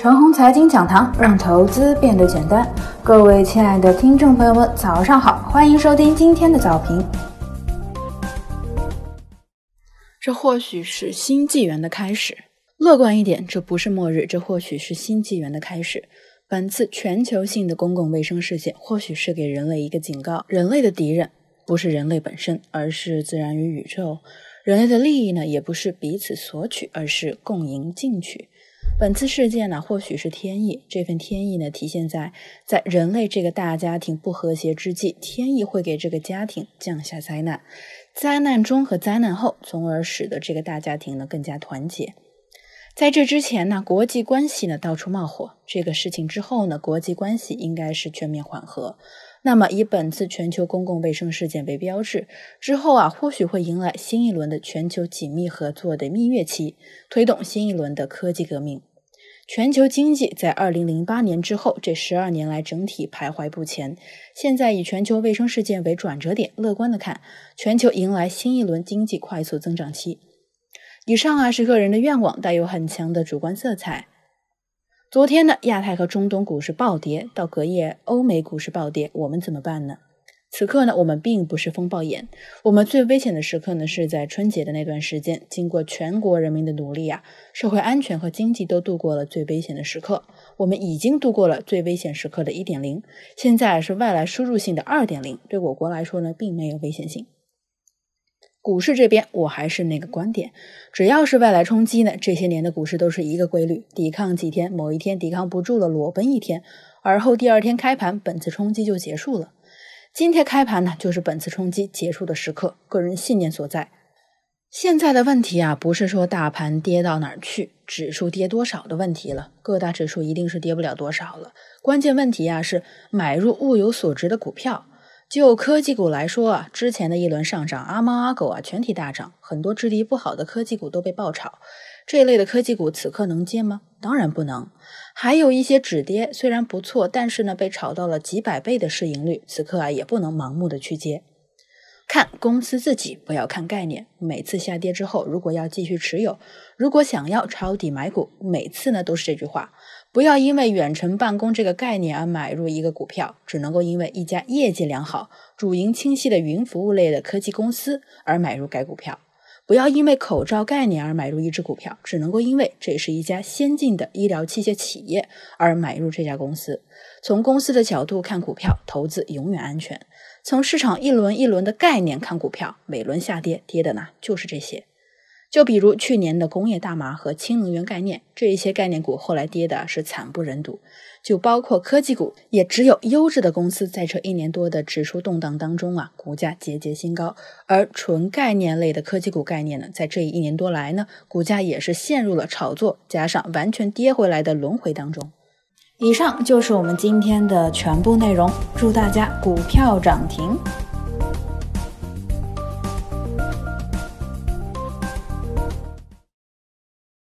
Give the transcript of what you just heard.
陈红财经讲堂，让投资变得简单。各位亲爱的听众朋友们，早上好，欢迎收听今天的早评。这或许是新纪元的开始。乐观一点，这不是末日，这或许是新纪元的开始。本次全球性的公共卫生事件，或许是给人类一个警告：人类的敌人不是人类本身，而是自然与宇宙；人类的利益呢，也不是彼此索取，而是共赢进取。本次事件呢，或许是天意。这份天意呢，体现在在人类这个大家庭不和谐之际，天意会给这个家庭降下灾难。灾难中和灾难后，从而使得这个大家庭呢更加团结。在这之前呢，国际关系呢到处冒火。这个事情之后呢，国际关系应该是全面缓和。那么，以本次全球公共卫生事件为标志，之后啊，或许会迎来新一轮的全球紧密合作的蜜月期，推动新一轮的科技革命。全球经济在二零零八年之后这十二年来整体徘徊不前，现在以全球卫生事件为转折点，乐观的看，全球迎来新一轮经济快速增长期。以上啊是个人的愿望，带有很强的主观色彩。昨天呢，亚太和中东股市暴跌，到隔夜欧美股市暴跌，我们怎么办呢？此刻呢，我们并不是风暴眼，我们最危险的时刻呢，是在春节的那段时间。经过全国人民的努力啊，社会安全和经济都度过了最危险的时刻。我们已经度过了最危险时刻的一点零，现在是外来输入性的二点零。对我国来说呢，并没有危险性。股市这边，我还是那个观点，只要是外来冲击呢，这些年的股市都是一个规律：抵抗几天，某一天抵抗不住了，裸奔一天，而后第二天开盘，本次冲击就结束了。今天开盘呢，就是本次冲击结束的时刻，个人信念所在。现在的问题啊，不是说大盘跌到哪儿去，指数跌多少的问题了，各大指数一定是跌不了多少了。关键问题啊，是买入物有所值的股票。就科技股来说啊，之前的一轮上涨，阿猫阿狗啊全体大涨，很多质地不好的科技股都被爆炒。这一类的科技股此刻能接吗？当然不能。还有一些止跌，虽然不错，但是呢被炒到了几百倍的市盈率，此刻啊也不能盲目的去接。看公司自己，不要看概念。每次下跌之后，如果要继续持有，如果想要抄底买股，每次呢都是这句话：不要因为远程办公这个概念而买入一个股票，只能够因为一家业绩良好、主营清晰的云服务类的科技公司而买入该股票。不要因为口罩概念而买入一只股票，只能够因为这是一家先进的医疗器械企业而买入这家公司。从公司的角度看股票，投资永远安全。从市场一轮一轮的概念看股票，每轮下跌跌的呢就是这些。就比如去年的工业大麻和氢能源概念，这一些概念股后来跌的是惨不忍睹。就包括科技股，也只有优质的公司在这一年多的指数动荡当中啊，股价节节新高。而纯概念类的科技股概念呢，在这一年多来呢，股价也是陷入了炒作加上完全跌回来的轮回当中。以上就是我们今天的全部内容，祝大家股票涨停。